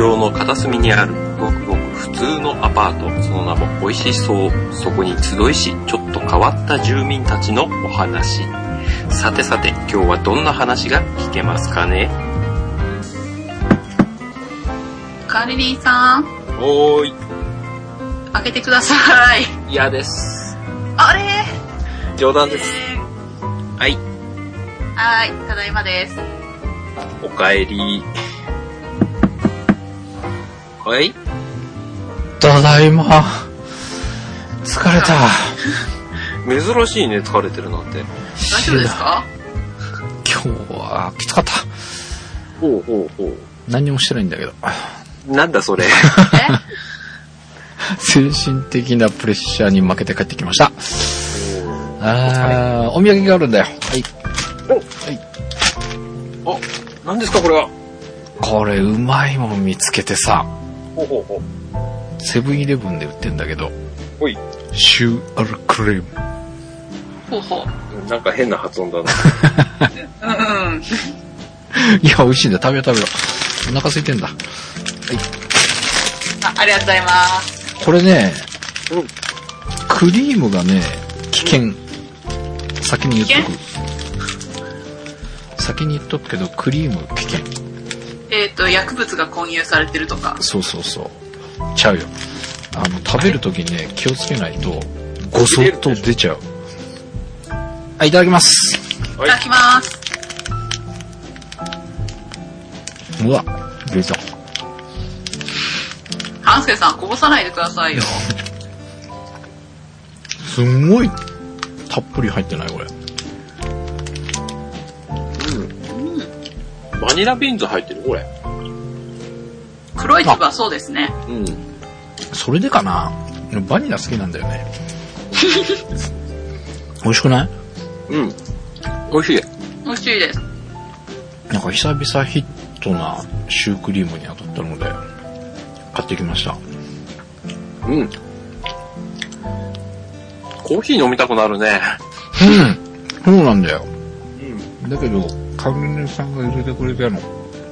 京の片隅にあるごくごく普通のアパート、その名も美味しそう。そこに集いし、ちょっと変わった住民たちのお話。さてさて、今日はどんな話が聞けますかね？管理人さん、おーい。開けてください。嫌です。あれ？冗談です。えはい。ーはい、ただいまです。おかえり。はいただいま。疲れた。珍しいね、疲れてるなんて。大丈夫ですか？今日はきつかった。ほうほうほ何にもしてないんだけど。う。なんだそれ。え？精神的なプレッシャーに負けて帰ってきました。あー、お土産があるんだよ。はい。お、何ですかこれは？これうまいもん見つけてさ、ほうほうほセブンイレブンで売ってんだけど、う。ほい。シューアルクリーム。ほうほう。なんか変な発音だな。うんうん。いや、美味しいんだよ。食べよう食べよう。お腹空いてんだ。あありがとうございます。これね、うんクリームがね、危険。先に言っとく。先に言っとくけど、クリーム危険。えっ、と、薬物が混入されてるとか。そうそうそう。ちゃうよ。あの、食べるときにね、気をつけないと、ごそっと出ちゃう。はい、いただきます。はいいただきます。うわ、出た。半助さん、こぼさないでくださいよ。すんごい、たっぷり入ってないこれ。バニラビーンズ入ってるこれ。黒い粒はそうですね。うん。それでかな？バニラ好きなんだよね。美味しくない？うん。美味しい。美味しいです。なんか久々ヒットなシュークリームに当たったので、買ってきました。うん。コーヒー飲みたくなるね。うん。そうなんだよ。うん。だけど、管理人さんが入れてくれたの、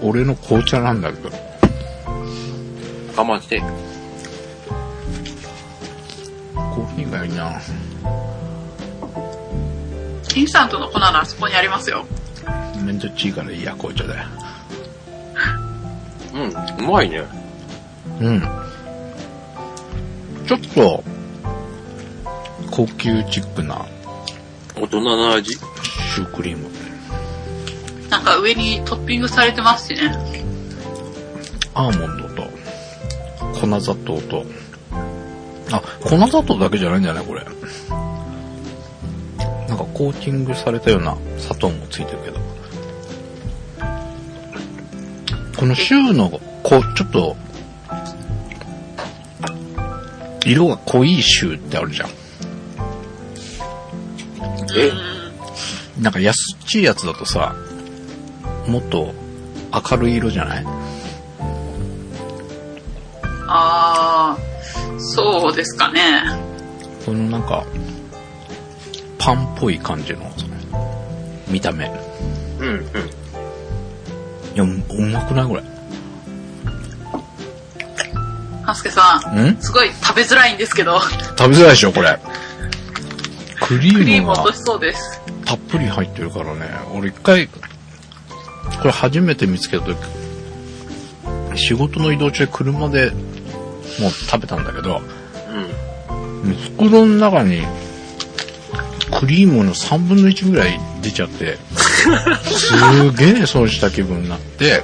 俺の紅茶なんだけど。我慢して。コーヒーがいいな。インスタントの粉ならあそこにありますよ。めんどっちいからいいや、紅茶だよ。うん。うまいね。うん。ちょっと、高級チックな大人な味？シュークリーム。なんか上にトッピングされてますしね。アーモンドと、粉砂糖と、あ、粉砂糖だけじゃないんじゃないこれ。なんかコーティングされたような砂糖もついてるけど。このシューの、こう、ちょっと、色が濃いシューってあるじゃん。え？なんか安っちいやつだとさ、もっと明るい色じゃない？あー、そうですかね。このなんか、パンっぽい感じの、見た目。いうん、うん。や、ううまくないこれ。半助さん、ん？すごい食べづらいんですけど、食べづらいでしょ、これ。クリクリーームがム落としそうです。たっぷり入ってるからね。俺一回、これ初めて見つけた時、仕事の移動中車でもう食べたんだけど、うん。袋の中に、クリームの3分の1ぐらい出ちゃって、すげえそうした気分になって、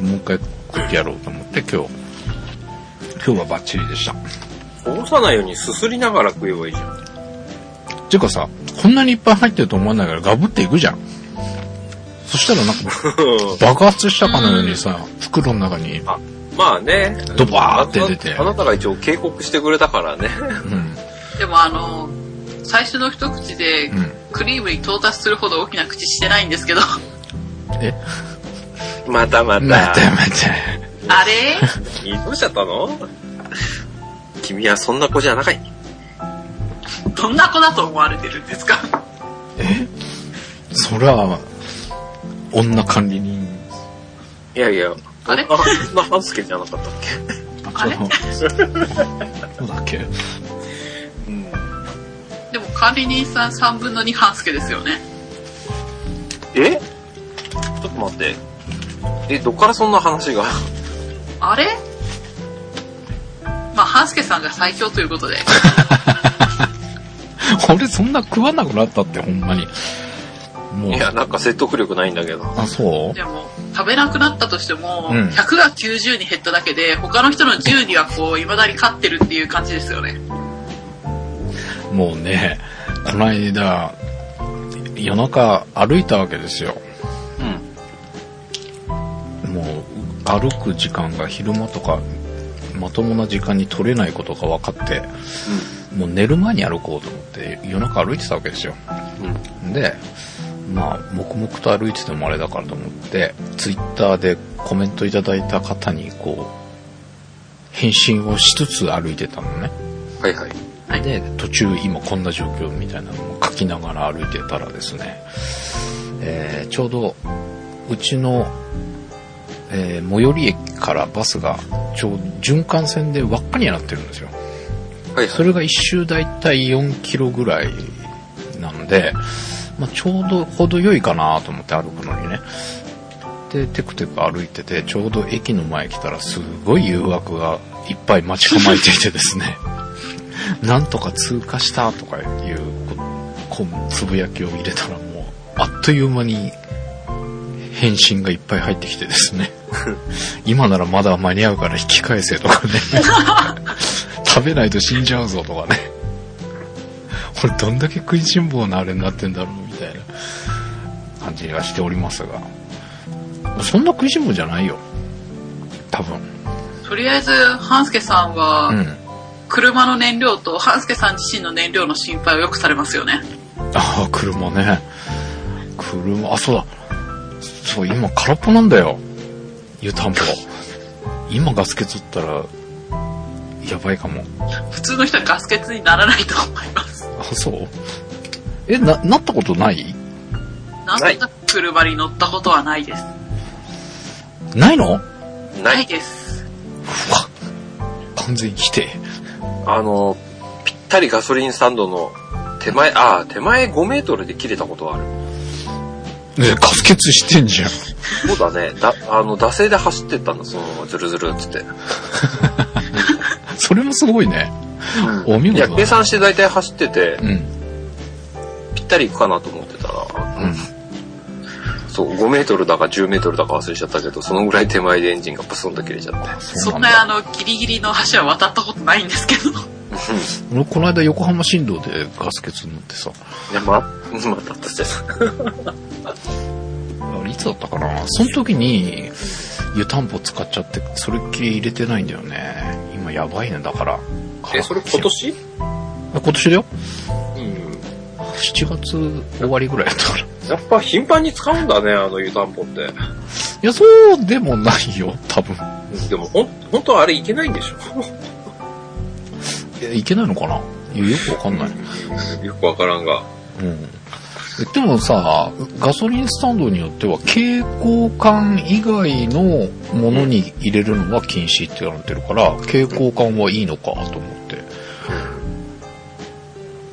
もう一回食ってやろうと思って今日、今日はバッチリでした。こぼさないようにすすりながら食えばいいじゃん。てかさ、こんなにいっぱい入ってると思わないからガブっていくじゃん。そしたらなんか爆発したかのようにさ、袋の中に、まあね。ドバーって出てあなたが一応警告してくれたからね。うん、でもあの、最初の一口でうん。クリームに到達するほど大きな口してないんですけど、え？またまた。待って待って。あれ？どうしちゃったの？君はそんな子じゃなかい。どんな子だと思われてるんですか？そりゃ、女管理人。いやいや、あれ？あ、そんな半助じゃなかったっあれ？そうだっけ？けうん。でも管理人さん3分の2半助ですよね。え？ちょっと待って。え、どっからそんな話が？あれ？まあ、半助さんが最強ということで。俺そんな食わなくなったって、ほんまに。もう。いや、なんか説得力ないんだけど。あ、そう？でも、食べなくなったとしても、うん100が90に減っただけで、他の人の10にはこう、未だに勝ってるっていう感じですよね。もうね、この間、夜中歩いたわけですよ。うん。もう、歩く時間が昼間とか、まともな時間に取れないことが分かって、もう寝る前に歩こうと思って、夜中歩いてたわけですよ。うん。で、まあ、黙々と歩いててもあれだからと思って、ツイッターでコメントいただいた方に、こう、返信をしつつ歩いてたのね。はいはい。はいで、途中今こんな状況みたいなのを書きながら歩いてたらですね、えーちょうど、うちの、えー最寄り駅からバスが、ちょうど循環線で輪っかになってるんですよ。はいそれが一周だいたい4キロぐらいなんで、まあ、ちょうど程よいかなと思って歩くのにね。で、テクテク歩いてて、ちょうど駅の前来たらすごい誘惑がいっぱい待ち構えていてですね。なんとか通過したとかいうこつぶやきを入れたらもう、あっという間に返信がいっぱい入ってきてですね。今ならまだ間に合うから引き返せとかね。食べないと死んじゃうぞとかね。これどんだけ食いしん坊なあれになってんだろうみたいな感じがしておりますが。そんな食いしん坊じゃないよ。多分。とりあえず、半助さんは、うん。車の燃料と半助さん自身の燃料の心配をよくされますよね。ああ、車ね。車、あ、そうだ。そう、今空っぽなんだよ。湯たんぽ。今ガス欠ったら、やばいかも。普通の人はガス欠にならないと思います。あ、そう？え、な、なったことない？なんないか車に乗ったことはないです。ないの？ない。です。うわ完全否定。あの、ぴったりガソリンスタンドの手前、ああ、手前5メートルで切れたことはある。ねガス欠してんじゃん。そうだね。だ、あの、惰性で走ってったんだ、そのままズルズルっつって。それもすごいね。お見いや。計算して大体走ってて、うん。ぴったり行くかなと思ってたら、うん。そう、5メートルだか10メートルだか忘れちゃったけど、そのぐらい手前でエンジンがブスンと切れちゃって。そんなあの、ギリギリの橋は渡ったことないんですけど。俺、この間横浜新道でガス欠になってさ、いや、ま、またって。あれいつだったかな？その時に湯たんぽ使っちゃって、それっきり入れてないんだよね。今やばいね、だから。え、それ今年？あ今年だようん。7月終わりぐらいだったから。いやっぱ頻繁に使うんだね、あの湯たんぽって。や、そうでもないよ、多分。でも、ほん、本当はあれいけないんでしょ いやいけないのかな？いやよくわかんない。よくわからんが。うん。でもさ、ガソリンスタンドによっては蛍光管以外のものに入れるのは禁止って言われてるから、蛍光管はいいのかと思って。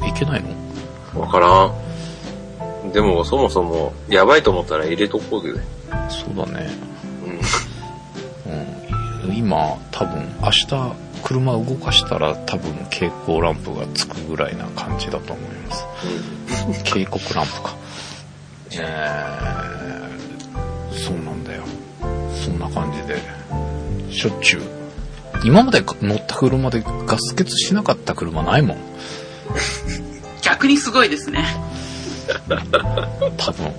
いけないの？わからん。でも、そもそも、やばいと思ったら入れとこうで。そうだね。うん。うん、今、多分、明日、車動かしたら多分蛍光ランプがつくぐらいな感じだと思います。警告ランプか。えー、そうなんだよ。そんな感じで、しょっちゅう。今まで乗った車でガス欠しなかった車ないもん。逆にすごいですね。多分。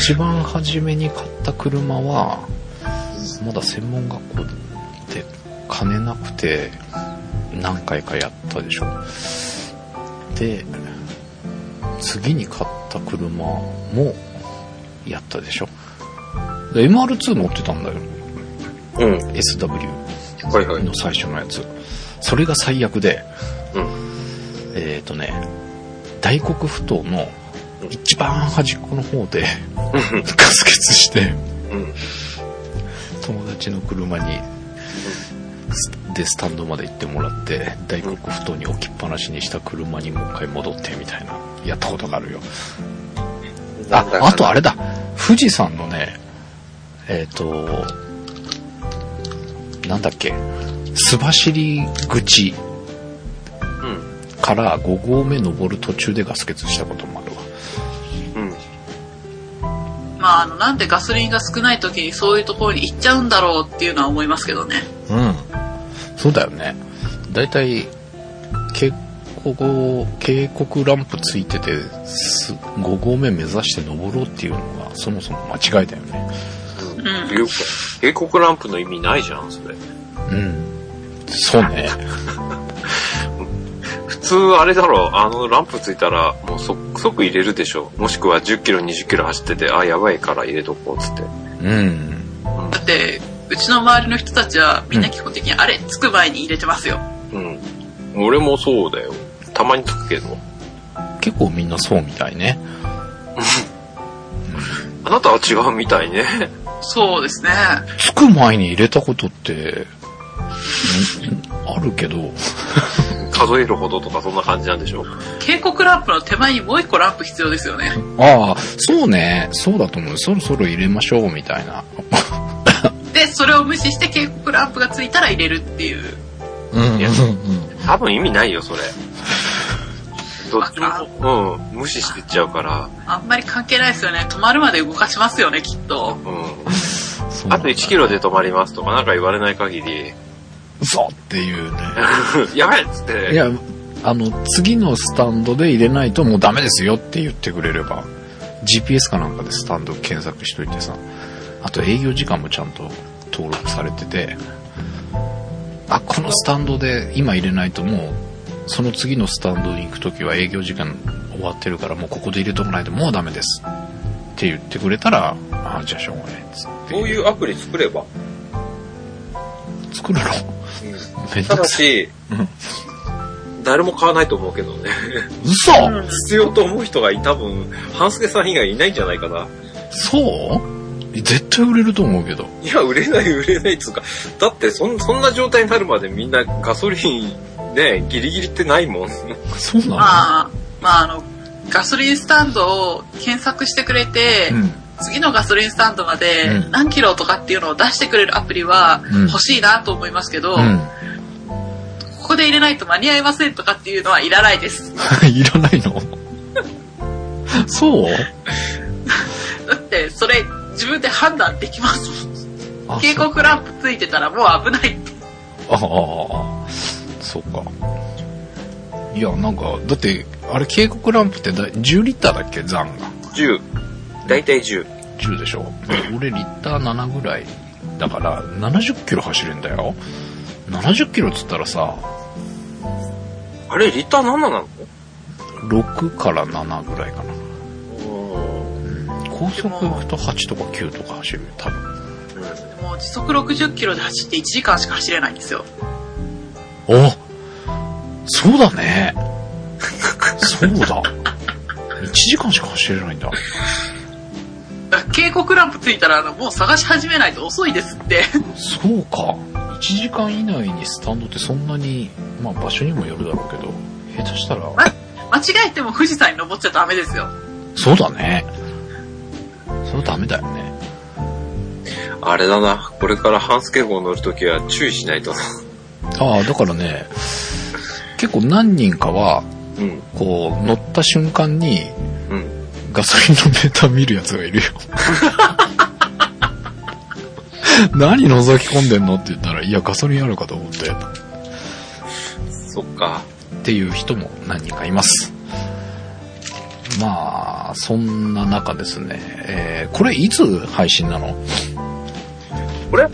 一番初めに買った車は、まだ専門学校で金なくて何回かやったでしょ。で、次に買った車もやったでしょ。で MR2 乗ってたんだよ。うん。SW はいはい。の最初のやつ。それが最悪で、うん。えっ、ー、とね、大黒ふ頭の一番端っこの方でガス欠して、うん。友ちの車に、で、スタンドまで行ってもらって、大黒ふ頭に置きっぱなしにした車にもう一回戻ってみたいな、やったことがあるよ。あ、あとあれだ、富士山のね、えっ、と、なんだっけ、須走り口うん。から5合目登る途中でガス欠したこともあるわ。うん。まあ、あの、なんでガソリンが少ない時にそういうところに行っちゃうんだろうっていうのは思いますけどね。うん。そうだよね。だいたい、警告、警告ランプついてて、す5合目目指して登ろうっていうのが、そもそも間違いだよね。うん。警告ランプの意味ないじゃん、それ。うん。そうね。普通あれだろ、あのランプついたらもう即即入れるでしょ。もしくは10キロ、20キロ走ってて、あ、やばいから入れとこうっつって。うん。だって、うちの周りの人たちはみんな基本的にあれ、着く前に入れてますよ。うん。俺もそうだよ。たまにつくけど。結構みんなそうみたいね。あなたは違うみたいね。そうですね。着く前に入れたことって、んあるけど、数えるほどとかそんな感じなんでしょ。警告ランプの手前にもう一個ランプ必要ですよね。ああ、そうね、そうだと思う。そろそろ入れましょう、みたいな。で、それを無視して警告ランプがついたら入れるっていう。うん、いや多分意味ないよ、それ。どっちも、うん、無視してっちゃうから。あんまり関係ないですよね。止まるまで動かしますよね、きっと。うん。あと1キロで止まりますとかなんか言われない限り、嘘っていうね。やばいっつって。いや、あの、次のスタンドで入れないともうダメですよって言ってくれれば、GPS かなんかでスタンド検索しといてさ、あと営業時間もちゃんと登録されてて、あ、このスタンドで今入れないともう、その次のスタンドに行くときは営業時間終わってるからもうここで入れとかないともうダメですって言ってくれたら、あ、じゃあしょうがないっつって。そういうアプリ作れば。作るの？たどくさい。だし、うん誰も買わないと思うけどね。嘘、必要と思う人が多分、半助さん以外いないんじゃないかな。そう？絶対売れると思うけど。いや、売れない売れないっつうか、だってそんそんな状態になるまでみんなガソリンね、ギリギリってないもん。そうなの？まあ、まああの、ガソリンスタンドを検索してくれて、うん。次のガソリンスタンドまでうん何キロとかっていうのを出してくれるアプリはうん欲しいなと思いますけど、うん。ここで入れないと間に合いませんとかっていうのはいらないです。いらないの？そう？だって、それ自分で判断できますもん。あ警告ランプついてたらもう危ないって。ああ、そうか。いや、なんか、だって、あれ警告ランプってだ10リッターだっけ？残が。10。だいたい10。10でしょ？俺リッター7ぐらい。だから、70キロ走るんだよ。70キロっつったらさ、あれ、リッター何なの？6から7ぐらいかな。うん高速行くと8とか9とか走るよ、多分。もう時速60キロで走って1時間しか走れないんですよ。おそうだね。そうだ。1時間しか走れないんだ。だ警告ランプついたらあのもう探し始めないと遅いですって。そうか。1時間以内にスタンドってそんなに、まあ場所にもよるだろうけど、下手したら、間違えても富士山に登っちゃダメですよ。そうだね。それはダメだよね。あれだな。これから半助号乗るときは注意しないとな。ああ、だからね、結構何人かは、うん。こう、乗った瞬間にうん。ガソリンのメーター見るやつがいるよ。何覗き込んでんの？って言ったら、いや、ガソリンあるかと思って。そっか。っていう人も何人かいます。まあ、そんな中ですね、えーこれいつ配信なの？これ？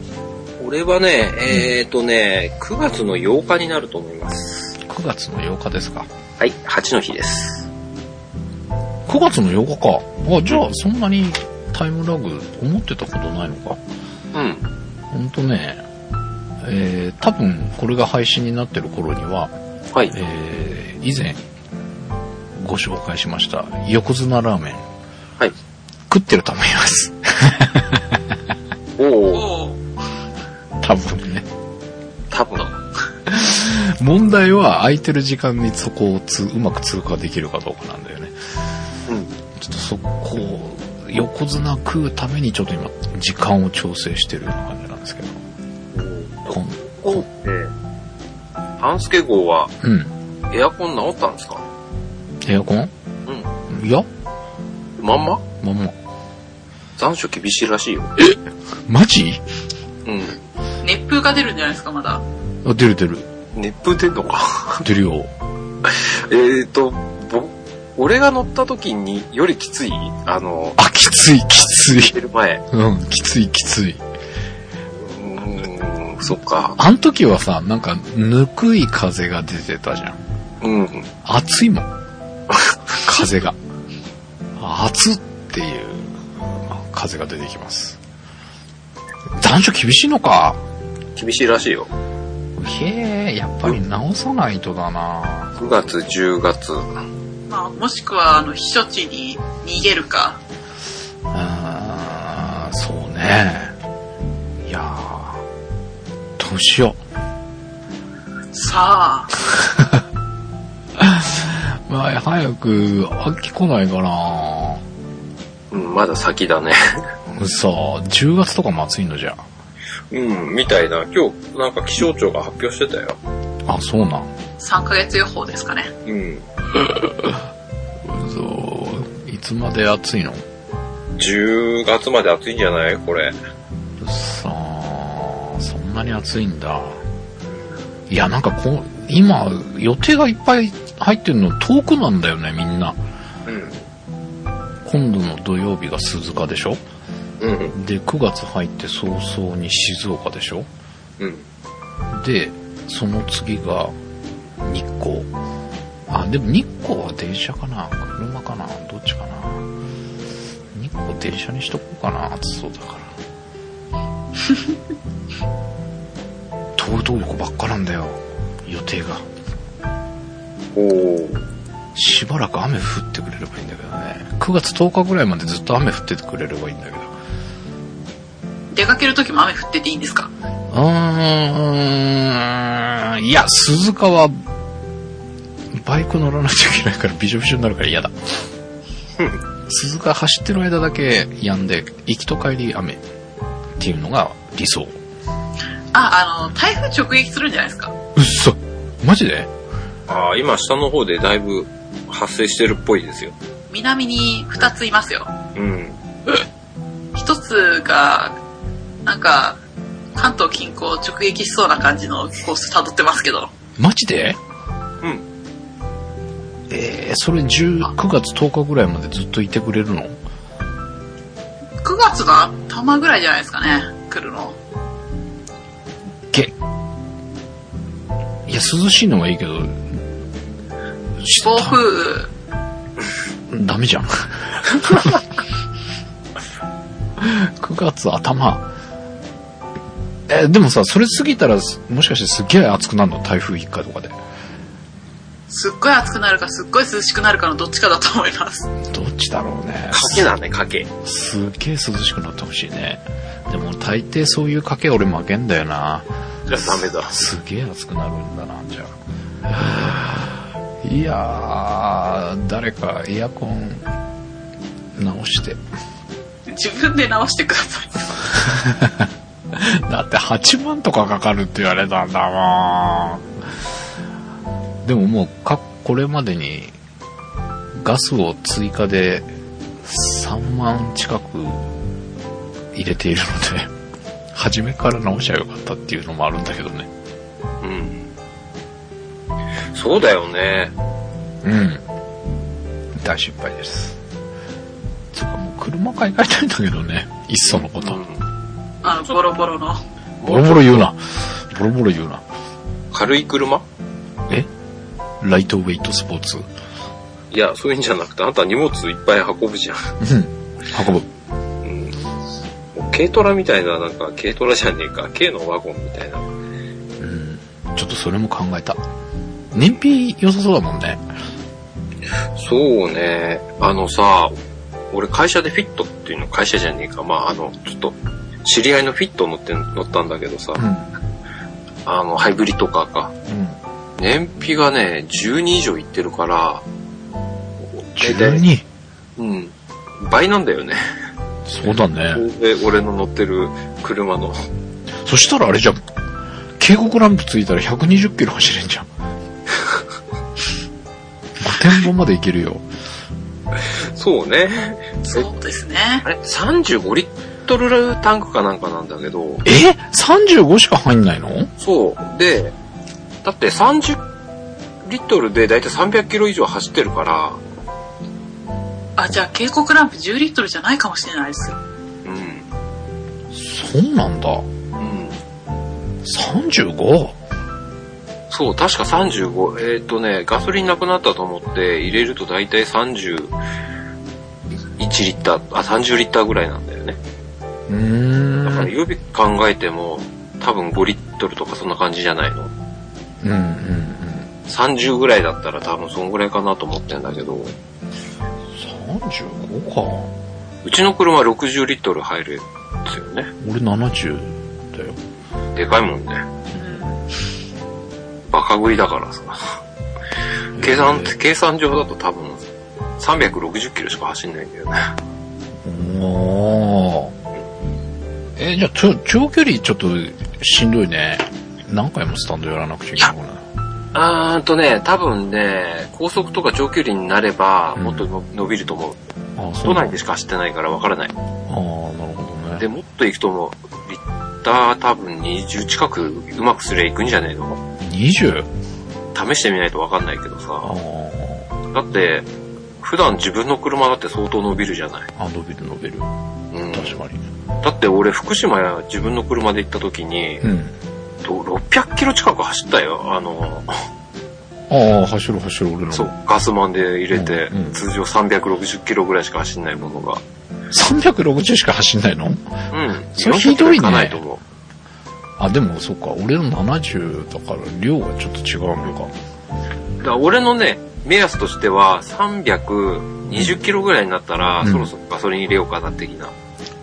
俺はね、えーとね、9月の8日になると思います。?9 月の8日ですかはい、8の日です。?9 月の8日か。あ、じゃあそんなにタイムラグ思ってたことないのか？うん。ほんとね、えー、多分これが配信になってる頃には、はい。えー、以前、ご紹介しました、横綱ラーメン。はい。食ってると思います。おお。多分ね。多分。問題は空いてる時間にそこをつうまく通過できるかどうかなんだよね。うん。ちょっとそこを横綱食うためにちょっと今時間を調整してるような感じなんですけど。こんこう、え半助号はうん。エアコン直ったんですか？エアコン？うん。いや、まんま？まんま。残暑厳しいらしいよ。マジ？うん。熱風が出るんじゃないですか、まだ。あ、出る出る。熱風出んのか？出るよ。えーと、ぼ、俺が乗った時によりきつい？あの、あ、きつい、きつい。出る前。うん、きつい、きつい。うーん、そっか。あの時はさ、なんか、ぬくい風が出てたじゃん。うん。暑いもん。風が。暑っていう風が出てきます。残暑厳しいのか？厳しいらしいよ。へえ、やっぱり直さないとだな。9月、10月。まあ、もしくは、あの、避暑地に逃げるか。あーそうね。いやーどうしよさあ、う。まあ、早く秋来ないかな。うん、まだ先だね。さあ、10月とかも暑いのじゃ。うん、みたいな。今日、なんか気象庁が発表してたよ。あ、そうなん。3ヶ月予報ですかね。うん。そう。いつまで暑いの？10月まで暑いんじゃない？これ。さあ、そんなに暑いんだ。いや、なんかこう、今、予定がいっぱい入ってるの遠くなんだよね、みんな。うん。今度の土曜日が鈴鹿でしょ？うん。で、9月入って早々に静岡でしょ？うん。で、その次が日光。あ、でも日光は電車かな？車かな？どっちかな？日光電車にしとこうかな？暑そうだから。遠 い遠いとこばっかなんだよ。予定が。おー。しばらく雨降ってくれればいいんだけどね。9月10日ぐらいまでずっと雨降っててくれればいいんだけど。出かける時も雨降ってていいんですか？うーん、いや、鈴鹿は、バイク乗らないといけないからびしょびしょになるから嫌だ。鈴鹿走ってる間だけ止んで、行きと帰り雨っていうのが理想。あ、あの、台風直撃するんじゃないですか？うっそマジで？ああ、今下の方でだいぶ発生してるっぽいですよ。南に2ついますよ。うん。1つが、なんか、関東近郊直撃しそうな感じのコース辿ってますけど。マジで？うん。えー、それ10 9月10日ぐらいまでずっといてくれるの？9月の頭ぐらいじゃないですかね、来るの。け。いや、涼しいのはいいけど、暴風、ダメじゃん。9月頭。え、でもさ、それ過ぎたら、もしかしてすっげえ暑くなるの？台風一過とかで。すっごい暑くなるかすっごい涼しくなるかのどっちかだと思います。どっちだろうね。賭けだね、賭け。すっげえ涼しくなってほしいね。でも大抵そういう賭け俺負けんだよな。じゃあダメだ。すげえ暑くなるんだな、じゃあ。いやー、誰かエアコン直して。自分で直してください。だって8万とかかかるって言われたんだもん。でももうか、これまでにガスを追加で3万近く入れているので、初めから直しゃよかったっていうのもあるんだけどね。うん。そうだよね。うん。大失敗です。つうかもう車買い替えたいんだけどね。いっそのこと。うん。あの、ボロボロの。ボロボロ言うな。ボロボロ言うな。軽い車？え？ライトウェイトスポーツいや、そういうんじゃなくて、あなた荷物いっぱい運ぶじゃん。うん。運ぶ。うん。軽トラみたいな、なんか、軽トラじゃねえか、軽のワゴンみたいな。うん。ちょっとそれも考えた。燃費良さそうだもんね。そうね。あのさ、俺会社でフィットっていうの、会社じゃねえか。まあ、あの、ちょっと、知り合いのフィット乗って、乗ったんだけどさ、うん。あの、ハイブリッドカーか。うん。燃費がね、12以上いってるから、大体 12? うん。倍なんだよね。そうだね。で、俺の乗ってる車の。そしたらあれじゃん。警告ランプついたら120キロ走れんじゃん。御殿場まで行けるよ。そうね。そうですね。あれ、35リットルタンクかなんかなんだけど、え ?35 しか入んないの？そう。で、だって30リットルでだいたい300キロ以上走ってるから、あ、じゃあ警告ランプ10リットルじゃないかもしれないですよ。うん。そうなんだ。うん。35? そう、確か35。えっ、とね、ガソリンなくなったと思って入れるとだいたい31リッター、あ、30リッターぐらいなんだよね。うーん。だから予備考えても多分5リットルとかそんな感じじゃないの。うんうんうん。30ぐらいだったら多分そんぐらいかなと思ってんだけど、35か。うちの車60リットル入るんですよね。俺70だよ。でかいもんね。バカ食いだからさ。計算、計算上だと多分360キロしか走んないんだよね。おー。え、じゃあ、長距離ちょっとしんどいね。何回もスタンドやらなくちゃいけないのかな。あーんとね、多分ね、高速とか長距離になれば、うんもっとの伸びると思う。あそう都内でしか走ってないからわからない。ああ、なるほどね。で、もっと行くと思う。リッター多分20近くうまくすりゃ行くんじゃねえの？20? 試してみないとわかんないけどあさ。ーだって、普段自分の車だって相当伸びるじゃない。あ、伸びる伸びる。うん。確かに。だって俺福島や自分の車で行った時に、うん。と600キロ近く走ったよ。あの、ああ、走る走る、俺の。そう、ガスマンで入れて、うんうん通常360キロぐらいしか走んないものが。360しか走んないの？うん。それひどいね400キロかないと思う。あ、でもそっか、俺の70だから量がちょっと違うのか。だから俺のね、目安としては320キロぐらいになったら、うんそろそろガソリン入れようかな的な。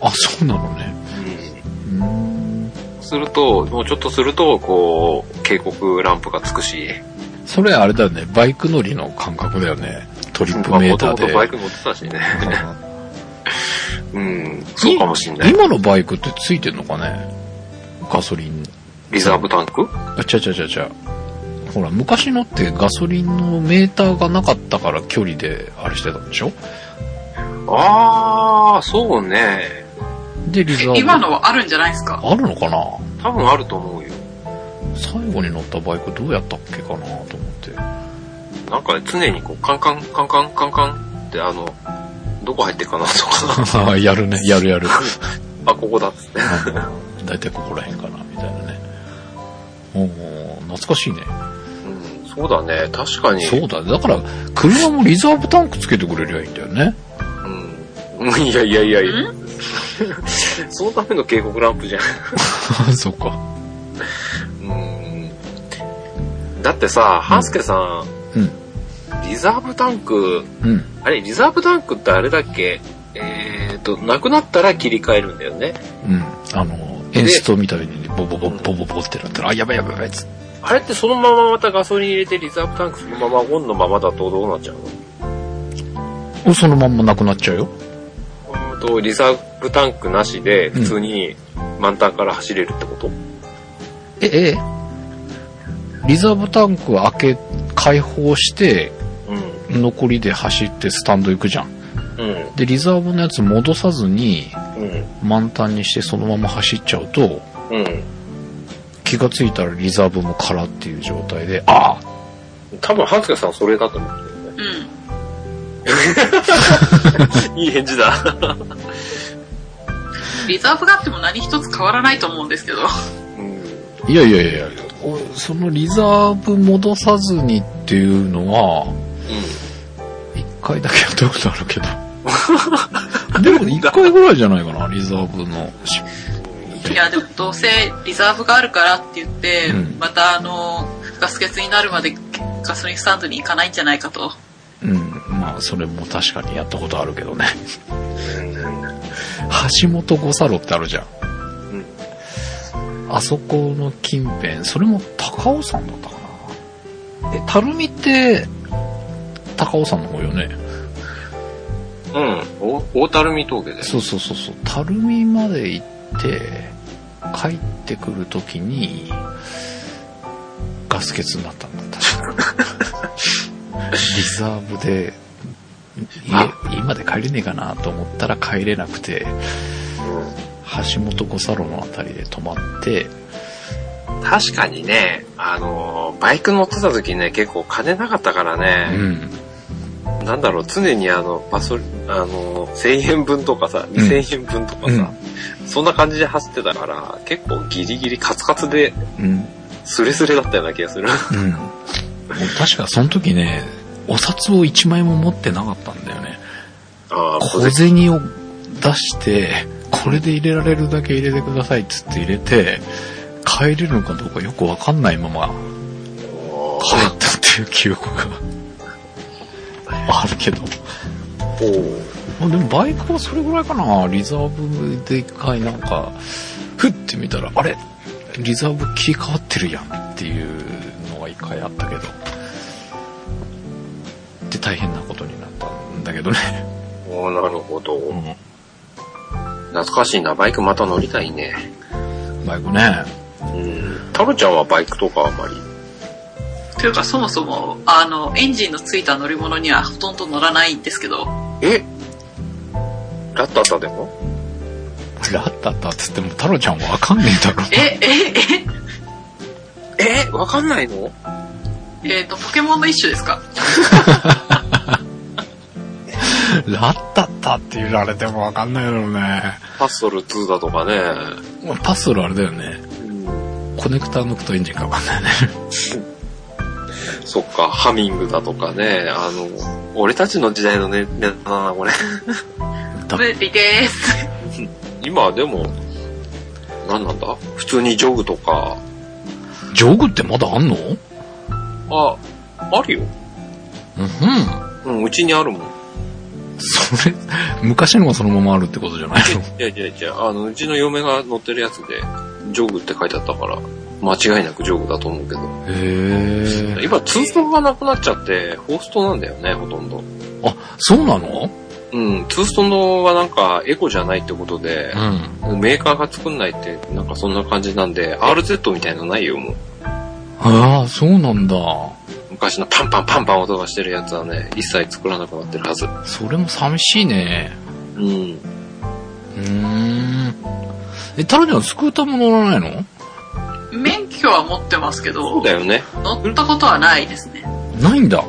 あ、そうなのね。うん。うーん。すると、もうちょっとすると、こう、警告ランプがつくし、それあれだよね、バイク乗りの感覚だよね。トリップメーターで。もとバイク乗ってたしね。うんうん。そうかもしんない。今のバイクってついてんのかね？ガソリン。リザーブタンク？あ、ちゃちゃちゃちゃ。ほら、昔のってガソリンのメーターがなかったから距離であれしてたんでしょ？あー、そうね。で、リザーブ。今のはあるんじゃないですか？あるのかな？多分あると思うよ。最後に乗ったバイクどうやったっけかなと思って。なんか常にこう、カンカン、カンカン、カンカンってあの、どこ入ってるかなとか、やるね、やるやる。あ、ここだっつって。だいたいここら辺かな、みたいなね。おー懐かしいね。うん、そうだね。確かに。そうだね。だから、車もリザーブタンクつけてくれりゃいいんだよね。うん。うんいやいやいやいや。ん そのための警告ランプじゃん。そっか。うん。だってさ、ハンスケさうん。ん、リザーブタンク、うん。あれ、リザーブタンクってあれだっけ？えーと、なくなったら切り替えるんだよね。うん。あの、エンストみたいにボボボボボボってなったら、あ、やばいやばいやばいっつって。あれってそのまままたガソリン入れてリザーブタンクそのままオンのままだとどうなっちゃうの？そのまんまなくなっちゃうよ。と、リザーブタンクなしで普通に満タンから走れるってこと、え、えリザーブタンク開け、開放して、うん、残りで走ってスタンド行くじゃん。うん、で、リザーブのやつ戻さずに、うん、満タンにしてそのまま走っちゃうと、うん。気がついたらリザーブも空っていう状態で、ああ多分、ハンスケさんそれだと思う。いい返事だ。リザーブがあっても何一つ変わらないと思うんですけど。うん。いやいやいやおそのリザーブ戻さずにっていうのは、一回だけやったことあるけど。でも一回ぐらいじゃないかな、リザーブのし。いや、でもどうせリザーブがあるからって言って、うんまたあの、ガス欠になるまでガソリンスタンドに行かないんじゃないかと。うん、まあそれも確かにやったことあるけどね。うん。橋本五差路ってあるじゃん。うん。あそこの近辺、それも高尾山だったかえ、たるみって、高尾山の方よね？うん。お大樽見峠で。そうそうそうそう。たるみまで行って、帰ってくるときに、ガス欠になったんだ、確か。リザーブで、家、今で帰れねえかなと思ったら帰れなくて、橋本五差路のあたりで止まって、確かにね、あのー、バイク乗ってた時ね、結構金なかったからうね、ん。なんだろう、常にあの、パソリ、あのー、1000円分とかさ、2000円分とかさ、そんな感じで走ってたから、結構ギリギリカツカツで、うん。スレスレだったような気がする。うん。確かその時ね、お札を1枚も持ってなかったんだよね。小銭を出して、これで入れられるだけ入れてくださいっつって入れて、帰れるのかどうかよくわかんないまま帰ったっていう記憶があるけど。まあでもバイクはそれぐらいかな。リザーブで一回なんか、ふって見たら、あれ？リザーブ切り替わってるやんっていうのが一回あったけど。で大変なことになったんだけどね。おーなるほど。うん懐かしいな、バイクまた乗りたいね。バイクね。うん。タロちゃんはバイクとかあんまり？というか、そもそも、あの、エンジンのついた乗り物にはほとんど乗らないんですけど、え？ラッタッタでも？ラッタッタっつっても太郎ちゃんわかんねえだろ。え、え、え、え？わかんないの？えっ、と、ポケモンの一種ですか？ラッタッタって言われてもわかんないだろうね。パッソル2だとかね。パスルあれだよね。うん。コネクタ抜くとエンジンかわかんないね。そっか、ハミングだとかね。あの、俺たちの時代のね、ネタだな、これ。だ無理です。今でも、何なんだ？普通にジョグとか、ジョグってまだあんの？あ、あるよ。うん。うん、うちにあるもん。それ、昔のがそのままあるってことじゃないの？いやいやいや、あの、うちの嫁が乗ってるやつで、ジョグって書いてあったから、間違いなくジョグだと思うけど。へえ。今、ツーストがなくなっちゃって、フォーストなんだよね、ほとんど。あ、そうなの？うん、ツーストのはなんか、エコじゃないってことでう、ん。メーカーが作んないって、なんかそんな感じなんで、RZ みたいなのないよ、もう。ああ、そうなんだ。昔のパンパンパンパン音がしてるやつはね、一切作らなくなってるはず。それも寂しいね。うん。うーん。え、タロちゃんスクーターも乗らないの？免許は持ってますけどそうだ、よね。乗ったことはないですね。ないんだ。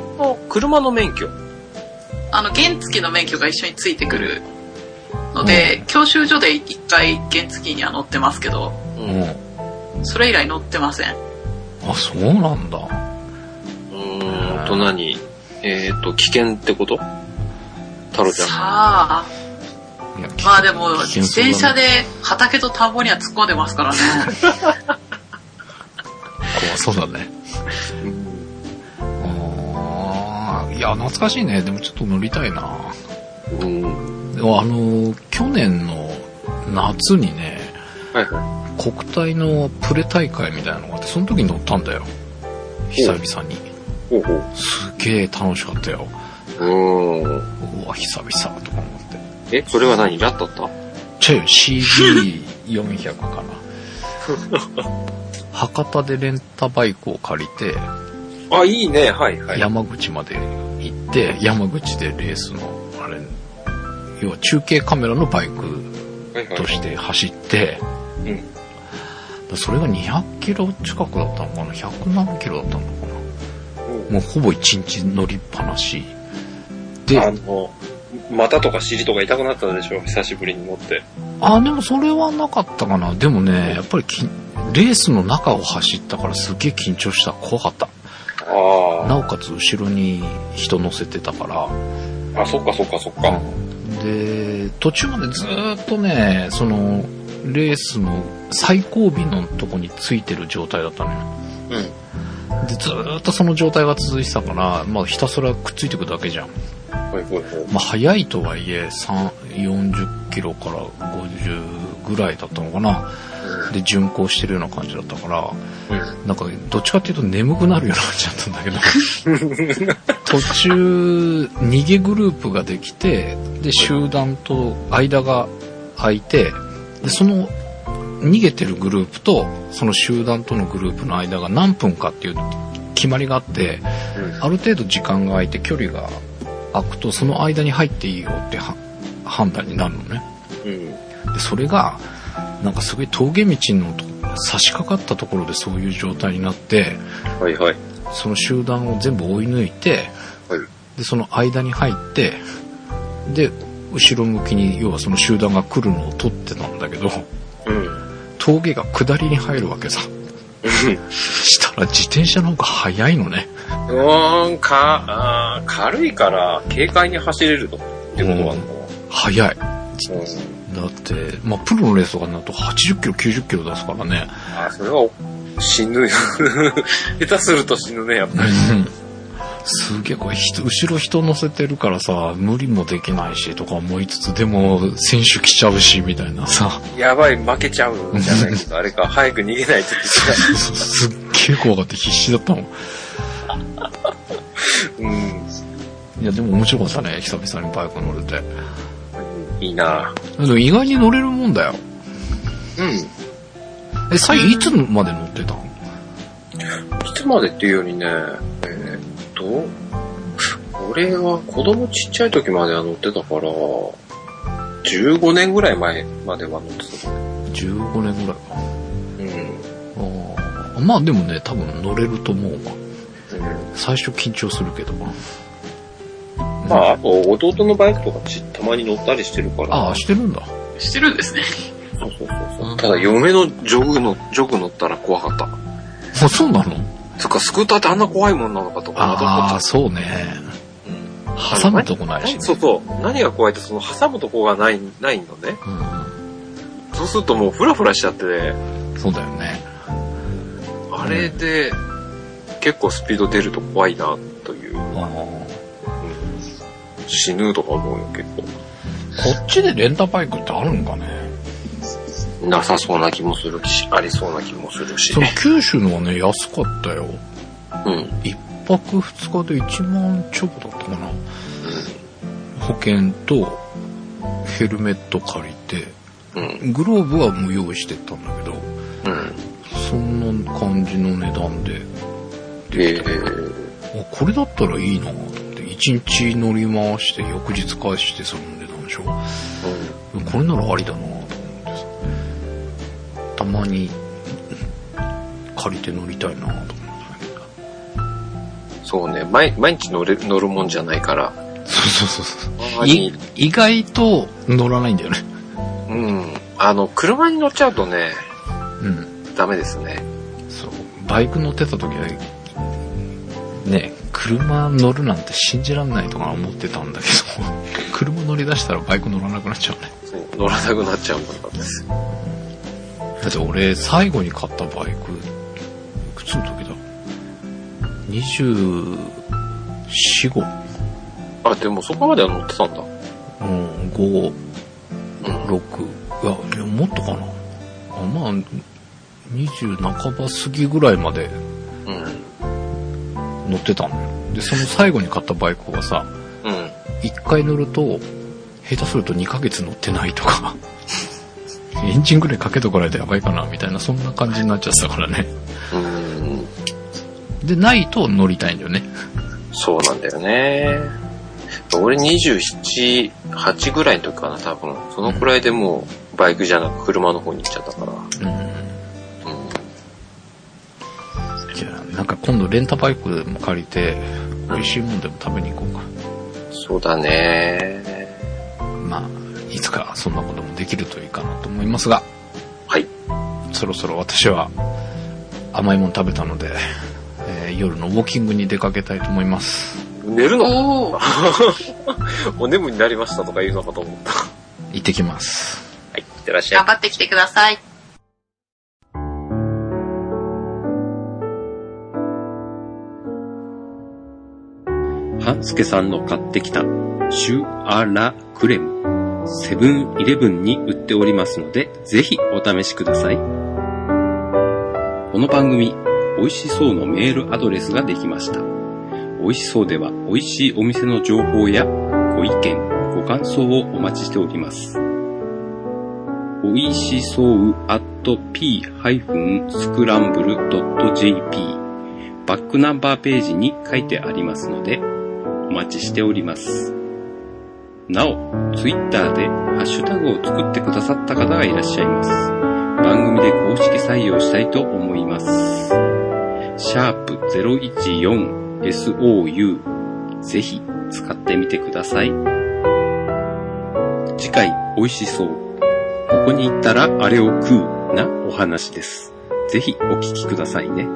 車の免許。あの、原付の免許が一緒についてくるので、教習所で一回原付には乗ってますけど、う。うんん。それ以来乗ってません。あ、そうなんだ。と何？えっ、と、危険ってこと？タロちゃん。さあ、まあでも、自転車で畑と田んぼには突っ込んでますからね。怖そうだね。ああ、いや、懐かしいね。でもちょっと乗りたいな。うん。でもあの、去年の夏にね、はいは国体のプレ大会みたいなのがあって、その時に乗ったんだよ。久々に。い。ほうほう。すげえ楽しかったよ。うーん。うわ、久々とか思って。え、それは何？ラッタッタちょい、CB400 かな。博多でレンタバイクを借りて、あ、いいね。はいはい。山口まで行って、山口でレースの、あれ、要は中継カメラのバイクはいはいとして走って、うん。それが200キロ近くだったのかな ?100 何キロだったのかな？もうほぼ1日乗りっぱなし。で、あの、股とか尻とか痛くなったでしょ？久しぶりに乗って。あ、でもそれはなかったかな。でもね、やっぱりきレースの中を走ったからすっげえ緊張した。怖かった。あなおかつ後ろに人乗せてたから。あ。あ、そっかそっかそっか。で、途中までずーっとね、その、レースの最後尾のとこについてる状態だったのよ。うん。で、ずーっとその状態が続いてたから、まあひたすらくっついてくだけじゃん。ほいほいほい。まあ速いとはいえ、3、40キキロから50ぐらいだったのかな。で、巡航してるような感じだったから、うん。なんか、どっちかっていうと眠くなるようになっちゃったんだけど、途中、逃げグループができて、で、集団と間が空いて、で、その、逃げてるグループと、その集団とのグループの間が何分かっていう決まりがあって、ある程度時間が空いて距離が空くと、その間に入っていいよっては判断になるのね。うん。で、それが、なんかすごい峠道のと差し掛かったところでそういう状態になって、はいはい。その集団を全部追い抜いて、はい。で、その間に入って、で、後ろ向きに、要はその集団が来るのを取ってたんだけど、うん。峠が下りに入るわけさ。したら自転車の方が速いのね。うーん、か、あー軽いから、軽快に走れると。ってことなのか速い。な。うん。だって、まあ、プロのレースとかになると80キロ、90キロ出すからね。あ、それは、死ぬよ。下手すると死ぬね、やっぱり。すげえ、これ人、後ろ人乗せてるからさ、無理もできないしとか思いつつ、でも、選手来ちゃうし、みたいなさ。やばい、負けちゃうじゃないけど、あれか、早く逃げないといすっげえ怖がって必死だったもん。けない。いや、でも面白かったね、久々にバイク乗れて。うん。いいなでも意外に乗れるもんだよ。うん。え、最いつまで乗ってたの？いつまでっていうよりね、えーっと、俺は子供ちっちゃい時までは乗ってたから、15年ぐらい前までは乗ってた。?15 年ぐらいか。うん。あーまあでもね、多分乗れると思うわ。うん最初緊張するけど。まあ、あと、弟のバイクとかちたまに乗ったりしてるから。ああ、してるんだ。してるんですね。そうそうそうそう。ただ、嫁のジョグの、ジョグ乗ったら怖かった。あ、そうなの？そっか、スクーターってあんな怖いもんなのかとか、また思っちああ、そうね。た挟むとこないしね。そうそう。何が怖いって、その挟むとこがない、ないのね。うそうするともうフラフラしちゃって、ん。そうだよね。あれで、結構スピード出ると怖いな、という。あー死ぬとか思うよ、結構。こっちでレンタバイクってあるんかねなさそうな気もするし、ありそうな気もするしそのね。九州のはね、安かったよ。うん。一泊二日で1万ちょっとだったかな。保険とヘルメット借りて、うん。グローブはもう用意してったんだけど、うん。そんな感じの値段で、えー、あこれだったらいいなと思って、一日乗り回して翌日返してその値段でしょ。これならありだなまに借りて乗りたいなと思って。そうね、毎毎日乗れ乗るもんじゃないから。そうそうそうそう。意外と乗らないんだよね。うん。あの、車に乗っちゃうとね、うん。ダメですね。そう。バイク乗ってた時は、ね、車乗るなんて信じらんないとか思ってたんだけど、車乗り出したらバイク乗らなくなっちゃうね。乗らなくなっちゃうもんなんです。だって俺、最後に買ったバイク、いくつの時だ ?24、5? あ、でもそこまでは乗ってたんだ。うん、5、うん。6。いや、もっとかな。あまあ、20半ば過ぎぐらいまでうん。乗ってたのよ。で、その最後に買ったバイクがさ、うん。一回乗ると、下手すると2ヶ月乗ってないとか、エンジンぐらいかけとかないとやばいかな、みたいな、そんな感じになっちゃってたからね。うん。で、ないと乗りたいんだよね。そうなんだよね。俺27、8ぐらいの時かな、多分。そのくらいでもう、バイクじゃなく車の方に行っちゃったから。うん。うん。じゃあ、なんか今度レンタバイクも借りて、美味しいもんでも食べに行こうか。そうだね。まあ、いつかそんなこともできるといいかなと思いますが、はい。そろそろ私は甘いもの食べたので、えー夜のウォーキングに出かけたいと思います。寝るの？お 眠になりましたとか言うのかと思った。は行ってきます。い。いってらっしゃい頑。張ってきてください。半助さんの買ってきたシュアラクレム。セブンイレブンに売っておりますので、ぜひお試しください。この番組、美味しそうのメールアドレスができました。美味しそうでは美味しいお店の情報やご意見、ご感想をお待ちしております。おいしそう at p-scramble.jp バックナンバーページに書いてありますので、お待ちしております。なお、ツイッターでハッシュタグを作ってくださった方がいらっしゃいます。番組で公式採用したいと思います。シャープ 014SOU ぜひ使ってみてください。次回、美味しそう。ここに行ったらあれを食うなお話です。ぜひお聞きくださいね。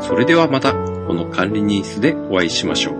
それではまた、この管理ニースでお会いしましょう。